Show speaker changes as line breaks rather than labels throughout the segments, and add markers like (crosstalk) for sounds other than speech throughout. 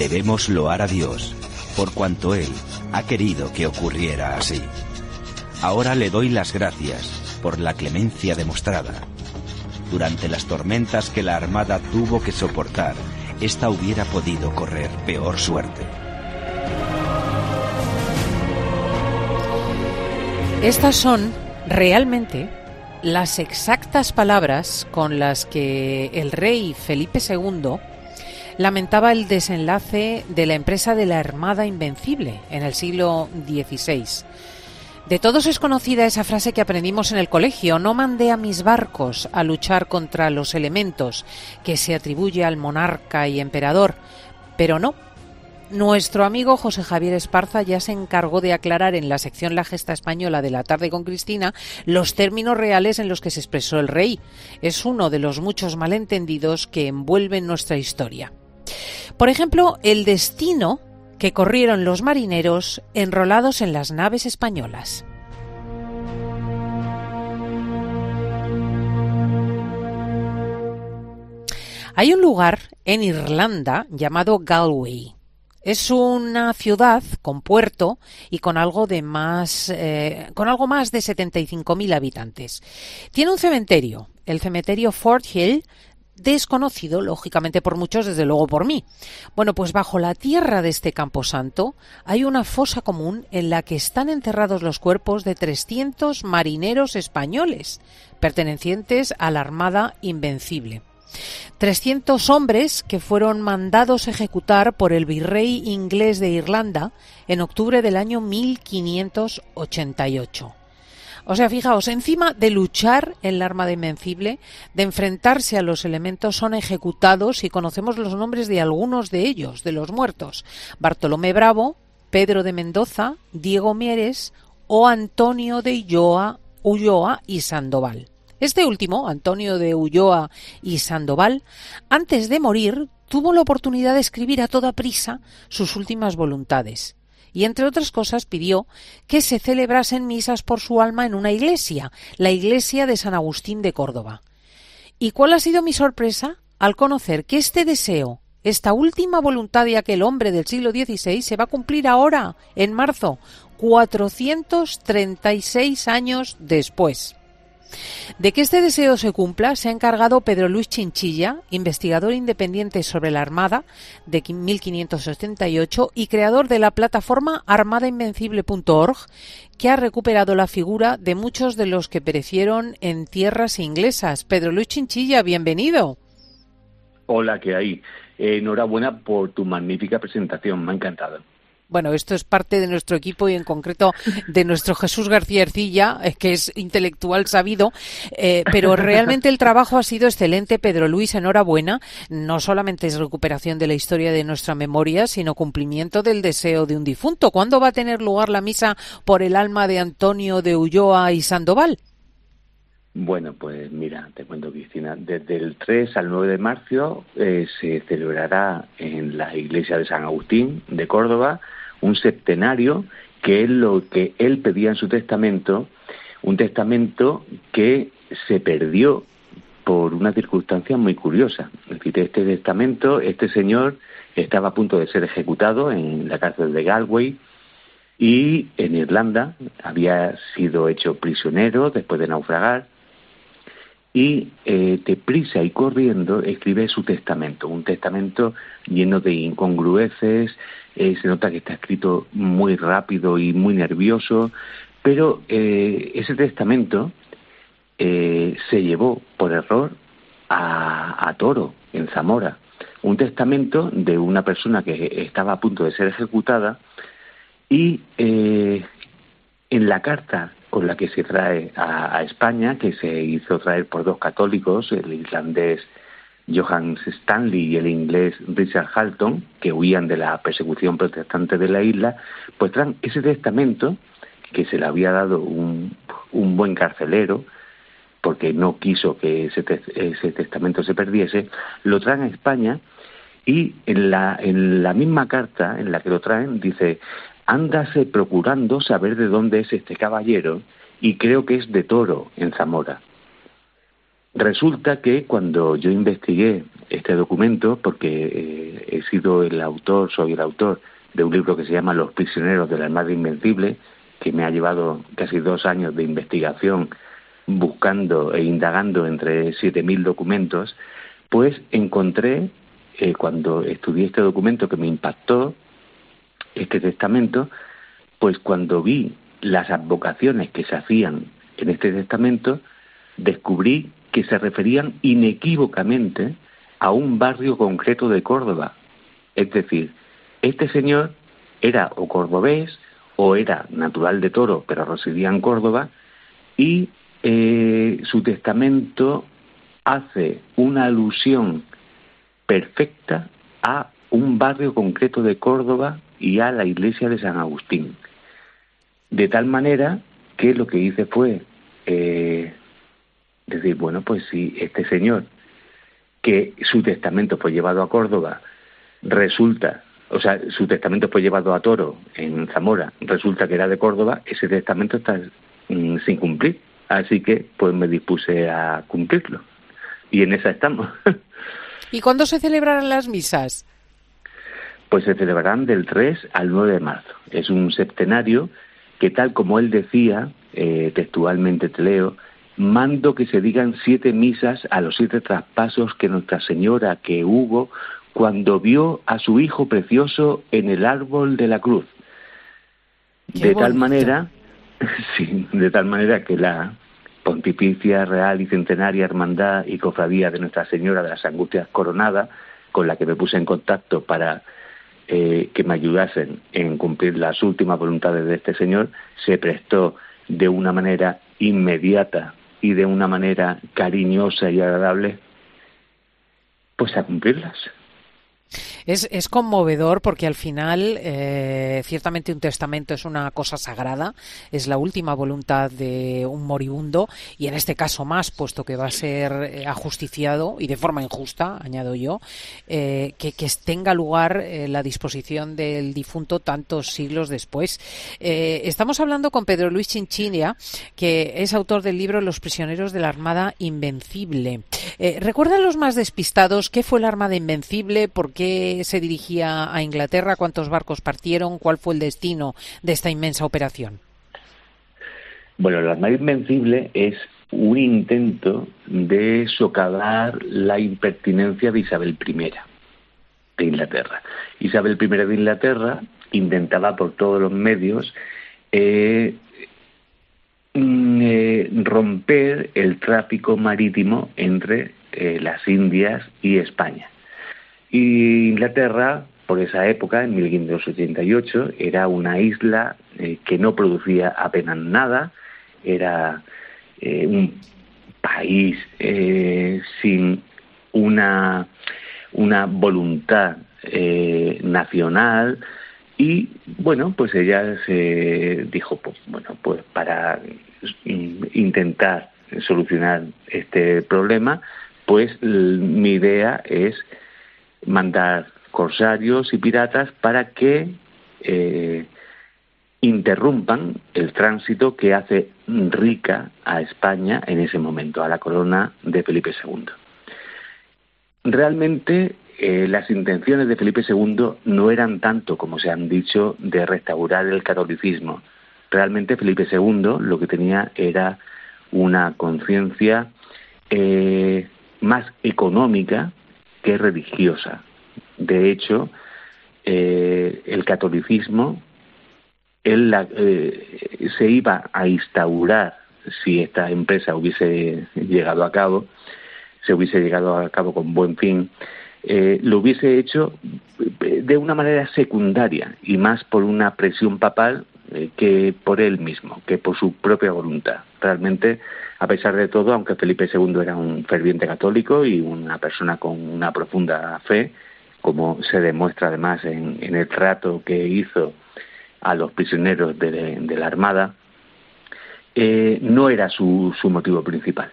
Debemos loar a Dios, por cuanto Él ha querido que ocurriera así. Ahora le doy las gracias por la clemencia demostrada. Durante las tormentas que la Armada tuvo que soportar, ésta hubiera podido correr peor suerte.
Estas son realmente las exactas palabras con las que el rey Felipe II lamentaba el desenlace de la empresa de la Armada Invencible en el siglo XVI. De todos es conocida esa frase que aprendimos en el colegio, no mandé a mis barcos a luchar contra los elementos que se atribuye al monarca y emperador, pero no. Nuestro amigo José Javier Esparza ya se encargó de aclarar en la sección La Gesta Española de la tarde con Cristina los términos reales en los que se expresó el rey. Es uno de los muchos malentendidos que envuelven nuestra historia. Por ejemplo, el destino que corrieron los marineros enrolados en las naves españolas. Hay un lugar en Irlanda llamado Galway. Es una ciudad con puerto y con algo de más, eh, con algo más de 75.000 habitantes. Tiene un cementerio, el cementerio Fort Hill, desconocido, lógicamente por muchos, desde luego por mí. Bueno, pues bajo la tierra de este camposanto hay una fosa común en la que están enterrados los cuerpos de 300 marineros españoles, pertenecientes a la Armada Invencible. 300 hombres que fueron mandados ejecutar por el virrey inglés de Irlanda en octubre del año 1588. O sea, fijaos, encima de luchar en la Armada Invencible, de enfrentarse a los elementos, son ejecutados y conocemos los nombres de algunos de ellos, de los muertos. Bartolomé Bravo, Pedro de Mendoza, Diego Mieres o Antonio de Ulloa, Ulloa y Sandoval. Este último, Antonio de Ulloa y Sandoval, antes de morir, tuvo la oportunidad de escribir a toda prisa sus últimas voluntades y entre otras cosas pidió que se celebrasen misas por su alma en una iglesia, la iglesia de San Agustín de Córdoba. ¿Y cuál ha sido mi sorpresa? Al conocer que este deseo, esta última voluntad de aquel hombre del siglo XVI se va a cumplir ahora, en marzo, 436 años después. De que este deseo se cumpla se ha encargado Pedro Luis Chinchilla, investigador independiente sobre la Armada de 1588 y creador de la plataforma armadainvencible.org, que ha recuperado la figura de muchos de los que perecieron en tierras inglesas. Pedro Luis Chinchilla, bienvenido.
Hola, ¿qué hay? enhorabuena por tu magnífica presentación, me ha encantado.
Bueno, esto es parte de nuestro equipo y en concreto de nuestro Jesús García Ercilla, que es intelectual sabido, eh, pero realmente el trabajo ha sido excelente. Pedro Luis, enhorabuena. No solamente es recuperación de la historia de nuestra memoria, sino cumplimiento del deseo de un difunto. ¿Cuándo va a tener lugar la misa por el alma de Antonio de Ulloa y Sandoval?
Bueno, pues mira, te cuento, Cristina, desde el 3 al 9 de marzo eh, se celebrará en la iglesia de San Agustín de Córdoba un septenario que es lo que él pedía en su testamento, un testamento que se perdió por una circunstancia muy curiosa. Es decir, este testamento, este señor estaba a punto de ser ejecutado en la cárcel de Galway y en Irlanda había sido hecho prisionero después de naufragar y eh, deprisa y corriendo escribe su testamento, un testamento lleno de incongrueces, eh, se nota que está escrito muy rápido y muy nervioso, pero eh, ese testamento eh, se llevó por error a, a Toro, en Zamora, un testamento de una persona que estaba a punto de ser ejecutada y en la carta con la que se trae a, España, que se hizo traer por dos católicos, el irlandés Johannes Stanley y el inglés Richard Halton, que huían de la persecución protestante de la isla, pues traen ese testamento que se le había dado un, un buen carcelero, porque no quiso que ese, ese testamento se perdiese, lo traen a España y en la, en la misma carta en la que lo traen dice, ándase procurando saber de dónde es este caballero y creo que es de Toro, en Zamora. Resulta que cuando yo investigué este documento porque eh, he sido el autor, soy el autor de un libro que se llama Los prisioneros de la Armada Invencible, que me ha llevado casi dos años de investigación buscando e indagando entre 7.000 documentos, pues encontré, eh, cuando estudié este documento que me impactó, este testamento, pues cuando vi las advocaciones que se hacían en este testamento, descubrí que se referían inequívocamente a un barrio concreto de Córdoba. Es decir, este señor era o cordobés o era natural de Toro, pero residía en Córdoba, y eh, su testamento hace una alusión perfecta a un barrio concreto de Córdoba y a la iglesia de San Agustín. De tal manera que lo que hice fue eh, decir, bueno, pues si este señor, que su testamento fue llevado a Córdoba, resulta, o sea, su testamento fue llevado a Toro, en Zamora, resulta que era de Córdoba, ese testamento está mm, sin cumplir. Así que pues me dispuse a cumplirlo. Y en esa estamos. (laughs)
¿Y cuándo se celebrarán las misas?
Pues se celebrarán del 3 al 9 de marzo. Es un septenario que tal como él decía, eh, textualmente te leo, mando que se digan siete misas a los siete traspasos que Nuestra Señora que hubo cuando vio a su Hijo precioso en el árbol de la cruz. de tal manera, (laughs) sí, de tal manera que la Pontificia, Real y Centenaria Hermandad y Cofradía de Nuestra Señora de las Angustias Coronada, con la que me puse en contacto para eh, que me ayudasen en cumplir las últimas voluntades de este Señor, se prestó de una manera inmediata y de una manera cariñosa y agradable, pues a cumplirlas.
Es, conmovedor porque al final, eh, ciertamente un testamento es una cosa sagrada, es la última voluntad de un moribundo y en este caso más, puesto que va a ser eh, ajusticiado y de forma injusta, añado yo, eh, que, tenga lugar la disposición del difunto tantos siglos después. estamos hablando con Pedro Luis Chinchinia, que es autor del libro Los prisioneros de la Armada Invencible. ¿Recuerda los más despistados qué fue la Armada Invencible? ¿Por qué se dirigía a Inglaterra? ¿Cuántos barcos partieron? ¿Cuál fue el destino de esta inmensa operación?
Bueno, la Armada Invencible es un intento de socavar la impertinencia de Isabel I de Inglaterra. Isabel I de Inglaterra intentaba por todos los medios eh, mm, eh, romper el tráfico marítimo entre eh, las Indias y España. Y Inglaterra, por esa época, en 1588, era una isla eh, que no producía apenas nada, era eh, un país eh, sin una, una voluntad nacional. Y bueno, pues ella se dijo, pues bueno, pues para intentar solucionar este problema, pues mi idea es mandar corsarios y piratas para que eh, interrumpan el tránsito que hace rica a España en ese momento, a la corona de Felipe II. Realmente eh, las intenciones de Felipe II no eran tanto, como se han dicho, de restaurar el catolicismo. Realmente Felipe II lo que tenía era una conciencia eh, más económica que religiosa. De hecho, eh, el catolicismo él eh, se iba a instaurar si esta empresa hubiese llegado a cabo, se hubiese llegado a cabo con buen fin, eh, lo hubiese hecho de una manera secundaria y más por una presión papal que por él mismo, que por su propia voluntad. Realmente a pesar de todo, aunque Felipe II era un ferviente católico y una persona con una profunda fe, como se demuestra además en, el trato que hizo a los prisioneros de, la Armada, eh, no era su, su motivo principal.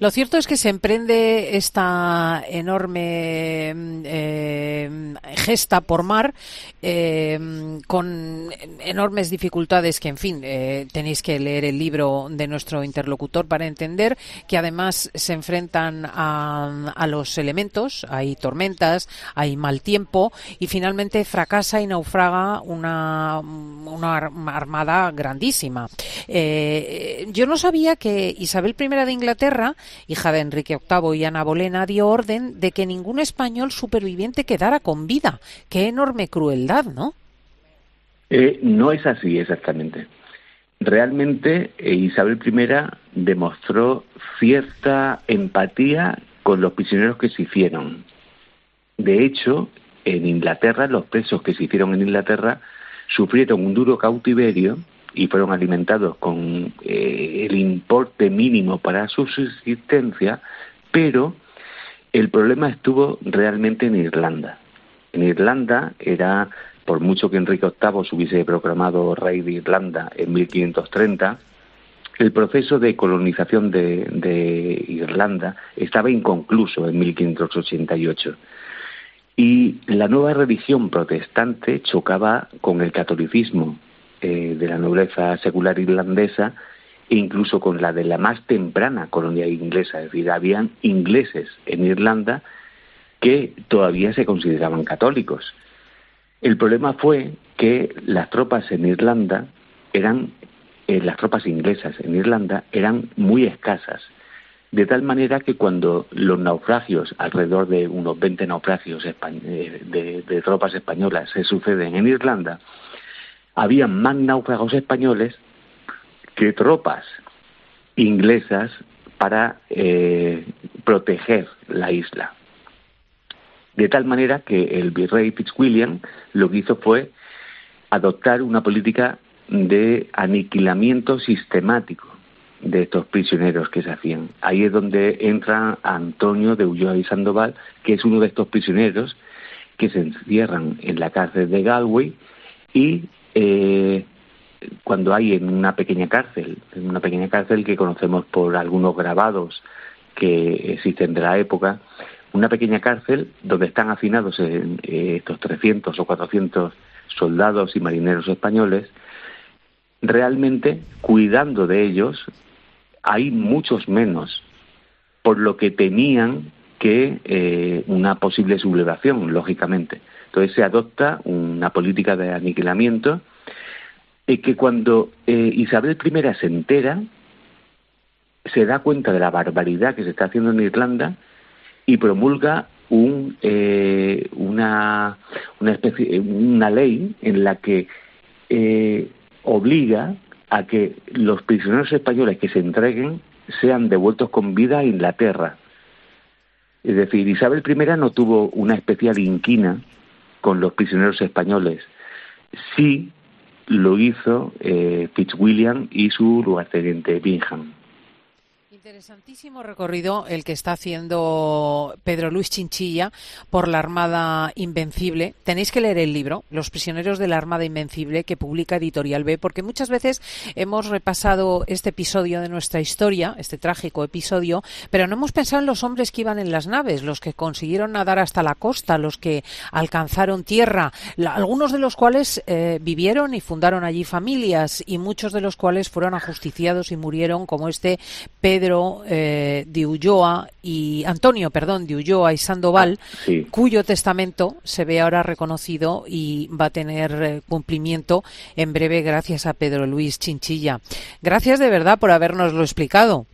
Lo cierto es que se emprende esta enorme eh, gesta por mar eh, con enormes dificultades que, en fin, eh, tenéis que leer el libro de nuestro interlocutor para entender que además se enfrentan a, a los elementos, hay tormentas, hay mal tiempo y finalmente fracasa y naufraga una armada grandísima. yo no sabía que Isabel I de Inglaterra hija de Enrique VIII y Ana Bolena, dio orden de que ningún español superviviente quedara con vida. Qué enorme crueldad, ¿no?
Eh, no es así exactamente. Realmente eh, Isabel I demostró cierta empatía con los prisioneros que se hicieron. De hecho, en Inglaterra, los presos que se hicieron en Inglaterra sufrieron un duro cautiverio y fueron alimentados con eh, el importe mínimo para su subsistencia, pero el problema estuvo realmente en Irlanda. En Irlanda era, por mucho que Enrique VIII se hubiese proclamado rey de Irlanda en 1530, el proceso de colonización de, de Irlanda estaba inconcluso en 1588 y la nueva religión protestante chocaba con el catolicismo eh, de la nobleza secular irlandesa e incluso con la de la más temprana colonia inglesa. Es decir, habían ingleses en Irlanda que todavía se consideraban católicos. El problema fue que las tropas en Irlanda eran, eh, las tropas inglesas en Irlanda eran muy escasas, de tal manera que cuando los naufragios, alrededor de unos 20 naufragios eh, de tropas españolas se suceden en Irlanda, había más náufragos españoles que tropas inglesas para eh, proteger la isla. De tal manera que el virrey Fitzwilliam lo que hizo fue adoptar una política de aniquilamiento sistemático de estos prisioneros que se hacían. Ahí es donde entra Antonio de Ulloa y Sandoval, que es uno de estos prisioneros que se encierran en la cárcel de Galway y eh, cuando hay en una pequeña cárcel, en una pequeña cárcel que conocemos por algunos grabados que existen de la época, una pequeña cárcel donde están hacinados eh, estos 300 o 400 soldados y marineros españoles, realmente cuidando de ellos hay muchos menos, por lo que temían que eh, una posible sublevación, lógicamente. Entonces se adopta una política de aniquilamiento y que cuando eh, Isabel I se entera, se da cuenta de la barbaridad que se está haciendo en Irlanda y promulga un, eh, una, una, especie, una ley en la que eh, obliga a que los prisioneros españoles que se entreguen sean devueltos con vida a Inglaterra. Es decir, Isabel I no tuvo una especial inquina con los prisioneros españoles. Sí lo hizo eh, Fitzwilliam y su lugarteniente Bingham.
Interesantísimo recorrido el que está haciendo Pedro Luis Chinchilla por la Armada Invencible. Tenéis que leer el libro, Los prisioneros de la Armada Invencible, que publica Editorial B, porque muchas veces hemos repasado este episodio de nuestra historia, este trágico episodio, pero no hemos pensado en los hombres que iban en las naves, los que consiguieron nadar hasta la costa, los que alcanzaron tierra, algunos de los cuales eh, vivieron y fundaron allí familias y muchos de los cuales fueron ajusticiados y murieron, como este Pedro eh, de Ulloa y Antonio, perdón, de Ulloa y Sandoval, ah, cuyo testamento se ve ahora reconocido y va a tener eh, cumplimiento en breve gracias a Pedro Luis Chinchilla. Gracias de verdad por habernoslo explicado.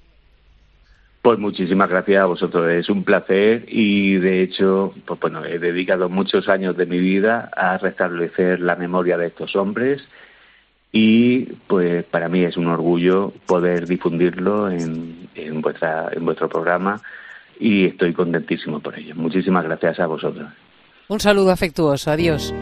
Pues muchísimas gracias a vosotros, es un placer y de hecho, pues bueno, he dedicado muchos años de mi vida a restablecer la memoria de estos hombres y pues para mí es un orgullo poder difundirlo en, en, vuestra, en vuestro programa y estoy contentísimo por ello. Muchísimas gracias a vosotros.
Un saludo afectuoso. Adiós.